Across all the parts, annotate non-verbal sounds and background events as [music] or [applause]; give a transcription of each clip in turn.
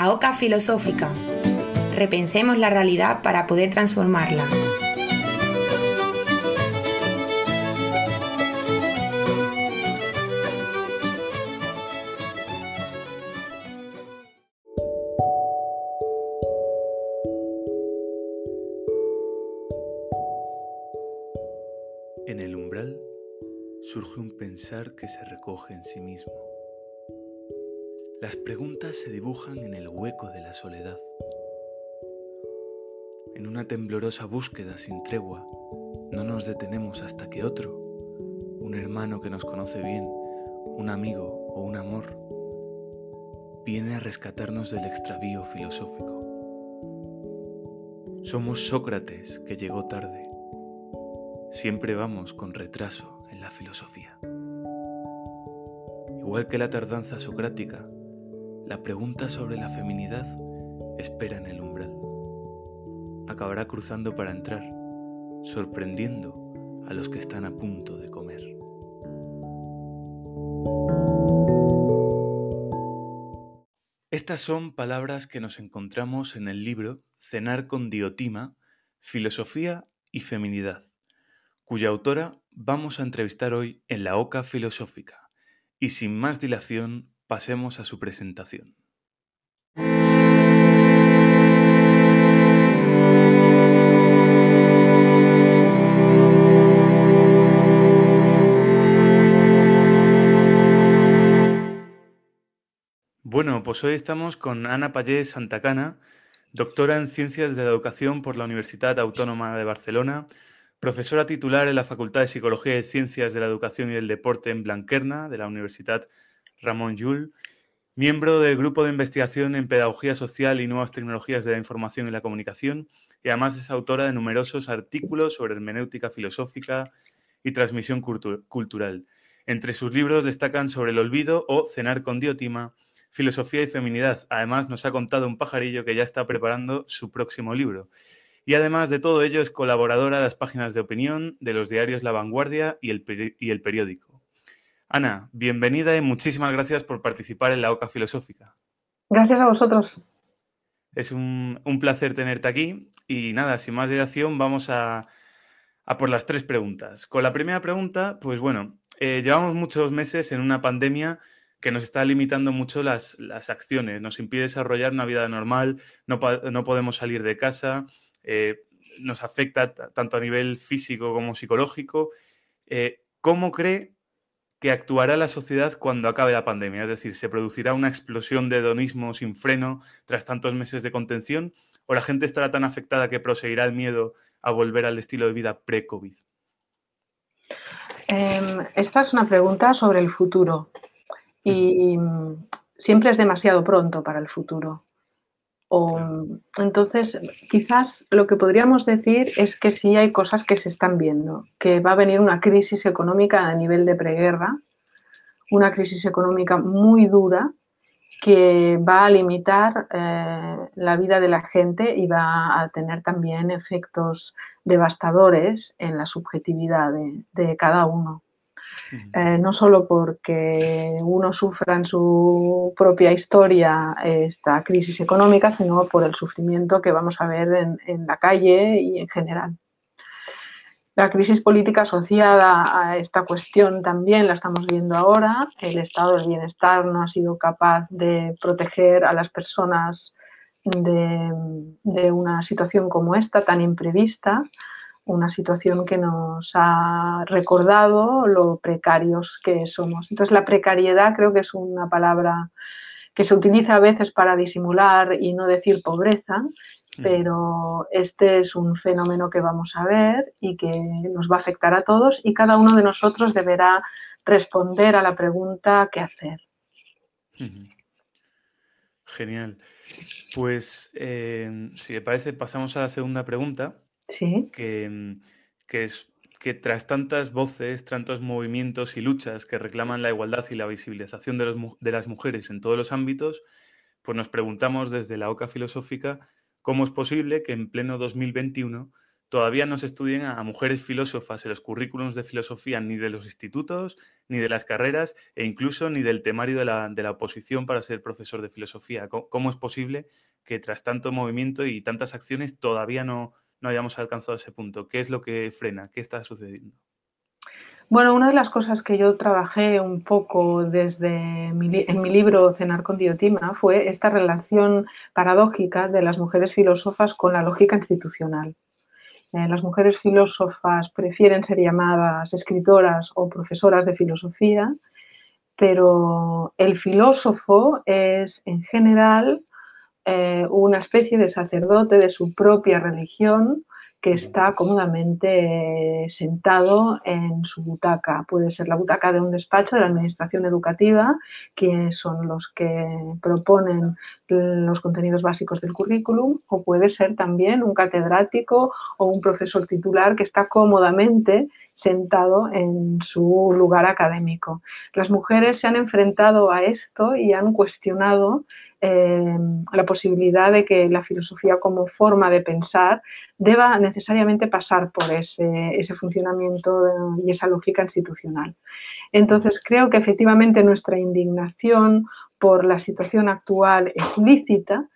La Oca Filosófica. Repensemos la realidad para poder transformarla. En el umbral surge un pensar que se recoge en sí mismo. Las preguntas se dibujan en el hueco de la soledad. En una temblorosa búsqueda sin tregua, no nos detenemos hasta que otro, un hermano que nos conoce bien, un amigo o un amor, viene a rescatarnos del extravío filosófico. Somos Sócrates que llegó tarde Siempre vamos con retraso en la filosofía. Igual que la tardanza socrática, la pregunta sobre la feminidad espera en el umbral. Acabará cruzando para entrar, sorprendiendo a los que están a punto de comer. Estas son palabras que nos encontramos en el libro Cenar con Diotima, Filosofía y Feminidad cuya autora vamos a entrevistar hoy en la Oca Filosófica. Y sin más dilación, pasemos a su presentación. Bueno, pues hoy estamos con Ana Pallés Santacana, doctora en Ciencias de la Educación por la Universidad Autónoma de Barcelona, profesora titular en la Facultad de Psicología y Ciencias de la Educación y del Deporte en Blanquerna, de la Universidad Ramón Llull, miembro del Grupo de Investigación en Pedagogía Social y Nuevas Tecnologías de la Información y la Comunicación, y además es autora de numerosos artículos sobre hermenéutica filosófica y transmisión cultural. Entre sus libros destacan Sobre el olvido o Cenar con Diotima, Filosofía y Feminidad. Además, nos ha contado un pajarillo que ya está preparando su próximo libro. Y además de todo ello es colaboradora de las páginas de opinión de los diarios La Vanguardia y el, y el periódico. Ana, bienvenida y muchísimas gracias por participar en la OCA Filosófica. Gracias a vosotros. Es un, placer tenerte aquí y nada, sin más dilación vamos a, por las tres preguntas. Con la primera pregunta, pues bueno, eh, llevamos muchos meses en una pandemia que nos está limitando mucho las, acciones, nos impide desarrollar una vida normal, no, no podemos salir de casa, eh, nos afecta tanto a nivel físico como psicológico. Eh, ¿Cómo cree que actuará la sociedad cuando acabe la pandemia? Es decir, ¿se producirá una explosión de hedonismo sin freno tras tantos meses de contención? ¿O la gente estará tan afectada que proseguirá el miedo a volver al estilo de vida pre-COVID? Em, esta es una pregunta sobre el futuro y siempre es demasiado pronto para el futuro. O, entonces, quizás lo que podríamos decir es que sí hay cosas que se están viendo, que va a venir una crisis económica a nivel de preguerra, una crisis económica muy dura que va a limitar eh, la vida de la gente y va a tener también efectos devastadores en la subjetividad de cada uno. Eh, no solo porque uno sufra en su propia historia esta crisis económica, sino por el sufrimiento que vamos a ver en, la calle y en general. La crisis política asociada a esta cuestión también la estamos viendo ahora. El estado del bienestar no ha sido capaz de proteger a las personas de una situación como esta, tan imprevista una situación que nos ha recordado lo precarios que somos. Entonces, la precariedad creo que es una palabra que se utiliza a veces para disimular y no decir pobreza, mm. pero este es un fenómeno que vamos a ver y que nos va a afectar a todos y cada uno de nosotros deberá responder a la pregunta ¿qué hacer? Genial. Pues, eh, si le parece, pasamos a la segunda pregunta, Sí. Mm, que, es que tras tantas voces, tantos movimientos y luchas que reclaman la igualdad y la visibilización de, los, de las mujeres en todos los ámbitos, pues nos preguntamos desde la OCA filosófica cómo es posible que en pleno 2021 todavía no se estudien a mujeres filósofas en los currículums de filosofía ni de los institutos, ni de las carreras, e incluso ni del temario de la, de la oposición para ser profesor de filosofía. ¿Cómo, es posible que tras tanto movimiento y tantas acciones todavía no, no hayamos alcanzado ese punto? ¿Qué es lo que frena? ¿Qué está sucediendo? Bueno, una de las cosas que yo trabajé un poco desde en mi libro Cenar con Diotima fue esta relación paradójica de las mujeres filósofas con la lógica institucional. Eh, las mujeres filósofas prefieren ser llamadas escritoras o profesoras de filosofía, pero el filósofo es en general eh, una especie de sacerdote de su propia religión que está cómodamente sentado en su butaca. Puede ser la butaca de un despacho de la Administración Educativa, que son los que proponen los contenidos básicos del currículum, o puede ser también un catedrático o un profesor titular que está cómodamente sentado en su lugar académico. Las mujeres se han enfrentado a esto y han cuestionado eh, la posibilidad de que la filosofía como forma de pensar deba necesariamente pasar por ese, ese funcionamiento y esa lógica institucional. Entonces, creo que efectivamente nuestra indignación por la situación actual es lícita,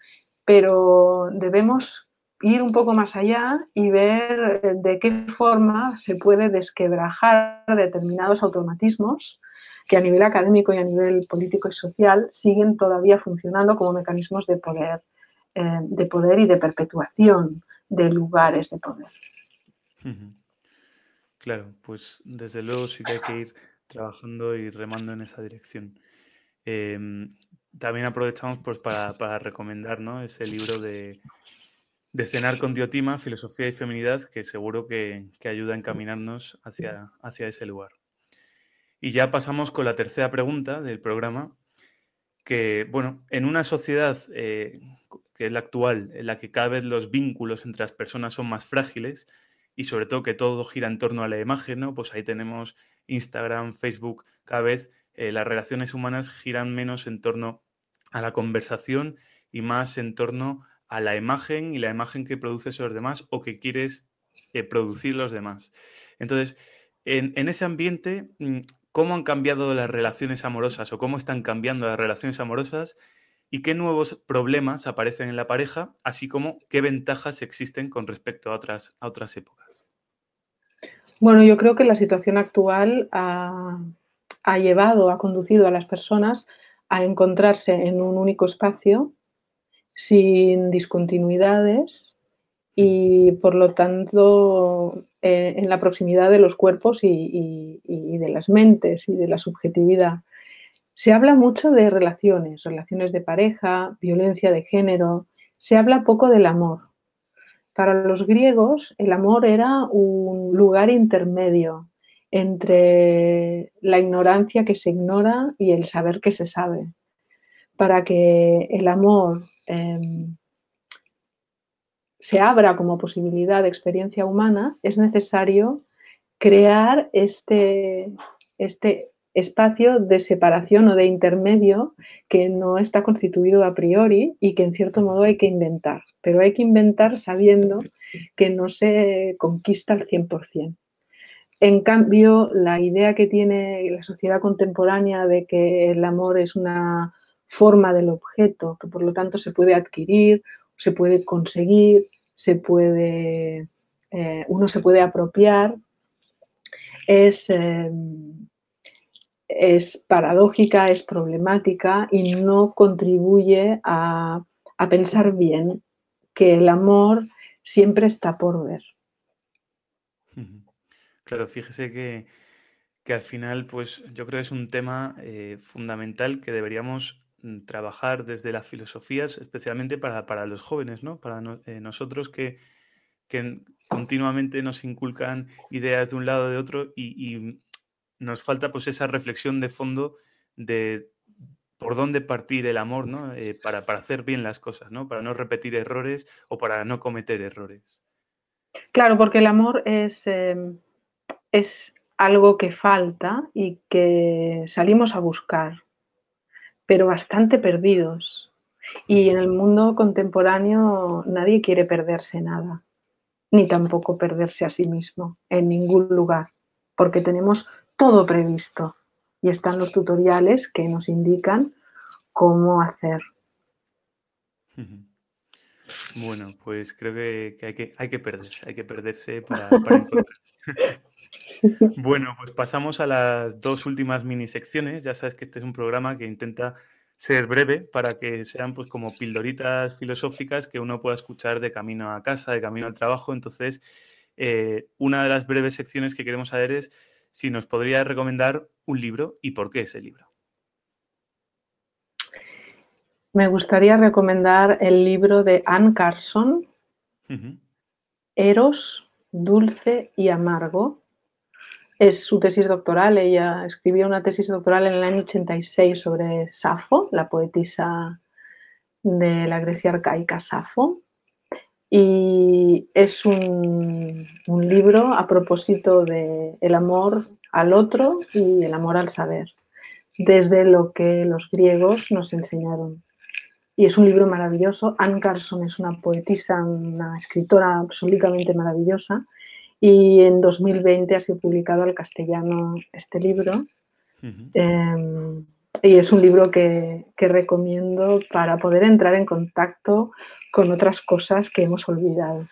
pero debemos ir un poco más allá y ver de qué forma se puede desquebrajar determinados automatismos que a nivel académico y a nivel político y social siguen todavía funcionando como mecanismos de poder, eh, de poder y de perpetuación de lugares de poder. Claro, pues desde luego sí que hay que ir trabajando y remando en esa dirección. Em, también aprovechamos pues, para, recomendar ese libro de, Cenar con Diotima, Filosofía y Feminidad, que seguro que, ayuda a encaminarnos hacia, hacia ese lugar. Y ya pasamos con la tercera pregunta del programa, que, bueno, en una sociedad eh, que es la actual, en la que cada vez los vínculos entre las personas son más frágiles y sobre todo que todo gira en torno a la imagen, ¿no? Pues ahí tenemos Instagram, Facebook, cada vez eh, las relaciones humanas giran menos en torno a la conversación y más en torno a la imagen y la imagen que produces los demás o que quieres eh, producir los demás. Entonces, en, ese ambiente, mm, cómo han cambiado las relaciones amorosas o cómo están cambiando las relaciones amorosas y qué nuevos problemas aparecen en la pareja, así como qué ventajas existen con respecto a otras, a otras épocas. Bueno, yo creo que la situación actual ha, ha llevado, ha conducido a las personas a encontrarse en un único espacio sin discontinuidades y por lo tanto eh, en la proximidad de los cuerpos y, de las mentes y de la subjetividad. Se habla mucho de relaciones, relaciones de pareja, violencia de género, se habla poco del amor. Para los griegos el amor era un lugar intermedio entre la ignorancia que se ignora y el saber que se sabe. Para que el amor em, se abra como posibilidad de experiencia humana, es necesario crear este, este espacio de separación o de intermedio que no está constituido a priori y que en cierto modo hay que inventar. Pero hay que inventar sabiendo que no se conquista al 100%. En cambio, la idea que tiene la sociedad contemporánea de que el amor es una forma del objeto, que por lo tanto se puede adquirir, se puede conseguir, se puede, eh, uno se puede apropiar, es, em, es, paradójica, es problemática y no contribuye a, pensar bien que el amor siempre está por ver. Claro, fíjese que, al final, pues yo creo que es un tema eh, fundamental que deberíamos trabajar desde las filosofías, especialmente para, los jóvenes, ¿no? Para eh, nosotros que, continuamente nos inculcan ideas de un lado o de otro y, nos falta pues esa reflexión de fondo de por dónde partir el amor, ¿no? Eh, para, hacer bien las cosas, ¿no? Para no repetir errores o para no cometer errores. Claro, porque el amor es, em, es algo que falta y que salimos a buscar pero bastante perdidos. Y en el mundo contemporáneo nadie quiere perderse nada. ni tampoco perderse a sí mismo en ningún lugar, porque tenemos todo previsto y están los tutoriales que nos indican cómo hacer. Bueno, pues creo que, hay, que hay que perderse, hay que perderse para, para [laughs] Bueno, pues pasamos a las dos últimas mini secciones. Ya sabes que este es un programa que intenta ser breve para que sean pues como pildoritas filosóficas que uno pueda escuchar de camino a casa, de camino al trabajo. Entonces, eh, una de las breves secciones que queremos saber es si nos podría recomendar un libro y por qué ese libro. Me gustaría recomendar el libro de Anne Carson, Eros, Dulce y Amargo, es su tesis doctoral. Ella escribió una tesis doctoral en el año 86 sobre Safo, la poetisa de la Grecia arcaica Safo. Y es un, libro a propósito de el amor al otro y el amor al saber, desde lo que los griegos nos enseñaron. Y es un libro maravilloso. Anne Carson es una poetisa, una escritora absolutamente maravillosa y en 2020 ha sido publicado al castellano este libro. Em, y es un libro que, recomiendo para poder entrar en contacto con otras cosas que hemos olvidado.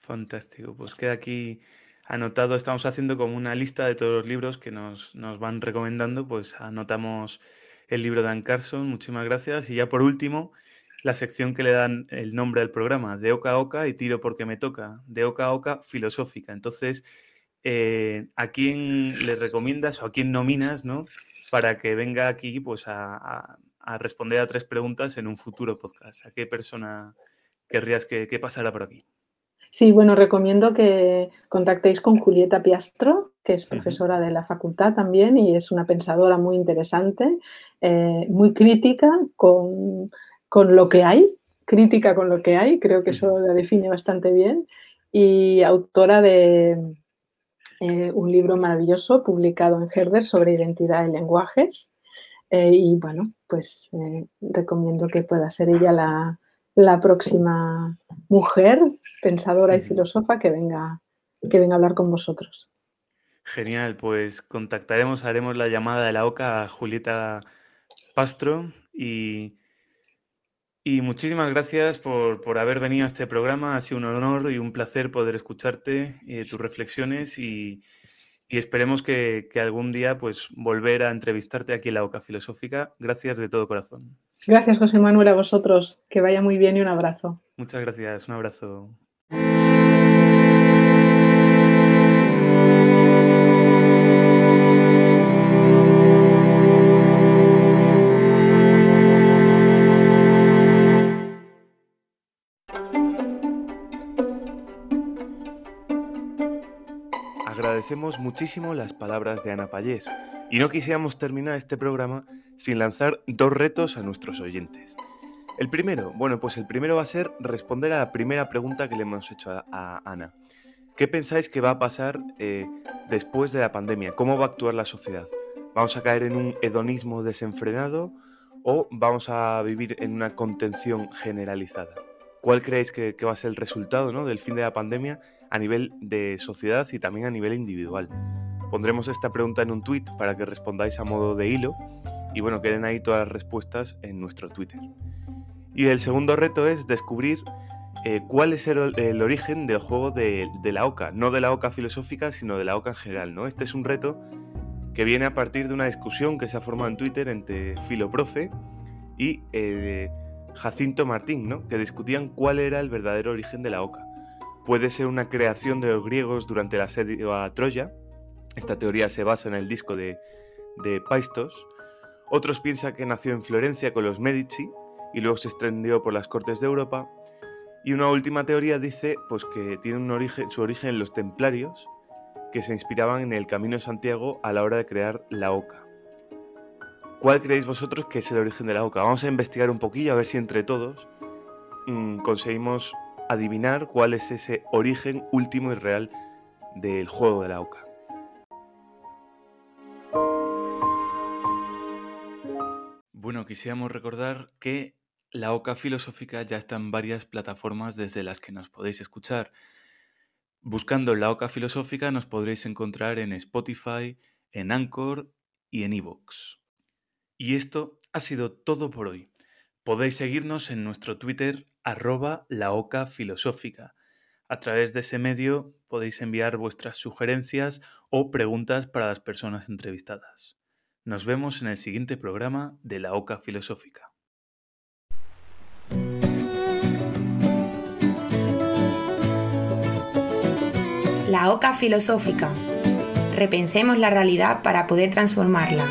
Fantástico, pues queda aquí anotado, estamos haciendo como una lista de todos los libros que nos, nos van recomendando, pues anotamos el libro de Anne Carson, muchísimas gracias. Y ya por último, la sección que le dan el nombre al programa, de oca a oca y tiro porque me toca, de oca a oca filosófica. Entonces, eh, ¿a quién le recomiendas o a quién nominas, ¿no? Para que venga aquí pues, a, responder a tres preguntas en un futuro podcast. ¿A qué persona querrías que, pasara por aquí? Sí, bueno, recomiendo que contactéis con Julieta Piastro, que es profesora de la facultad también y es una pensadora muy interesante, eh, muy crítica, con con lo que hay, crítica con lo que hay, creo que eso la define bastante bien, y autora de eh, un libro maravilloso publicado en Herder sobre identidad y lenguajes. Eh, y bueno, pues eh, recomiendo que pueda ser ella la, la próxima mujer pensadora y filósofa que venga, que venga a hablar con vosotros. Genial, pues contactaremos, haremos la llamada de la OCA a Julieta Pastro y y muchísimas gracias por, haber venido a este programa. Ha sido un honor y un placer poder escucharte, eh, tus reflexiones y, esperemos que, algún día pues volver a entrevistarte aquí en la OCA Filosófica. Gracias de todo corazón. Gracias, José Manuel, a vosotros. Que vaya muy bien y un abrazo. Muchas gracias. Un abrazo. Agradecemos muchísimo las palabras de Ana Payés y no quisiéramos terminar este programa sin lanzar dos retos a nuestros oyentes. El primero, bueno, pues el primero va a ser responder a la primera pregunta que le hemos hecho a, Ana. ¿Qué pensáis que va a pasar eh, después de la pandemia? ¿Cómo va a actuar la sociedad? ¿Vamos a caer en un hedonismo desenfrenado o vamos a vivir en una contención generalizada? ¿Cuál creéis que, va a ser el resultado ¿no? del fin de la pandemia a nivel de sociedad y también a nivel individual. Pondremos esta pregunta en un tweet para que respondáis a modo de hilo y bueno, queden ahí todas las respuestas en nuestro Twitter. Y el segundo reto es descubrir eh, cuál es el, origen del juego de, la OCA, no de la OCA filosófica, sino de la OCA en general. ¿no? Este es un reto que viene a partir de una discusión que se ha formado en Twitter entre Filoprofe y eh, Jacinto Martín, ¿no? que discutían cuál era el verdadero origen de la OCA puede ser una creación de los griegos durante el asedio a Troya. Esta teoría se basa en el disco de, de Paistos. Otros piensan que nació en Florencia con los Medici y luego se extendió por las cortes de Europa. Y una última teoría dice pues, que tiene un origen, su origen en los templarios, que se inspiraban en el Camino de Santiago a la hora de crear la oca. ¿Cuál creéis vosotros que es el origen de la oca? Vamos a investigar un poquillo a ver si entre todos mm, conseguimos adivinar cuál es ese origen último y real del juego de la OCA. Bueno, quisiéramos recordar que la OCA filosófica ya está en varias plataformas desde las que nos podéis escuchar. Buscando la Oca Filosófica nos podréis encontrar en Spotify, en Anchor y en iVoox. Y esto ha sido todo por hoy. Podéis seguirnos en nuestro Twitter arroba la Oca Filosófica. A través de ese medio podéis enviar vuestras sugerencias o preguntas para las personas entrevistadas. Nos vemos en el siguiente programa de la Oca Filosófica. La Oca Filosófica. Repensemos la realidad para poder transformarla.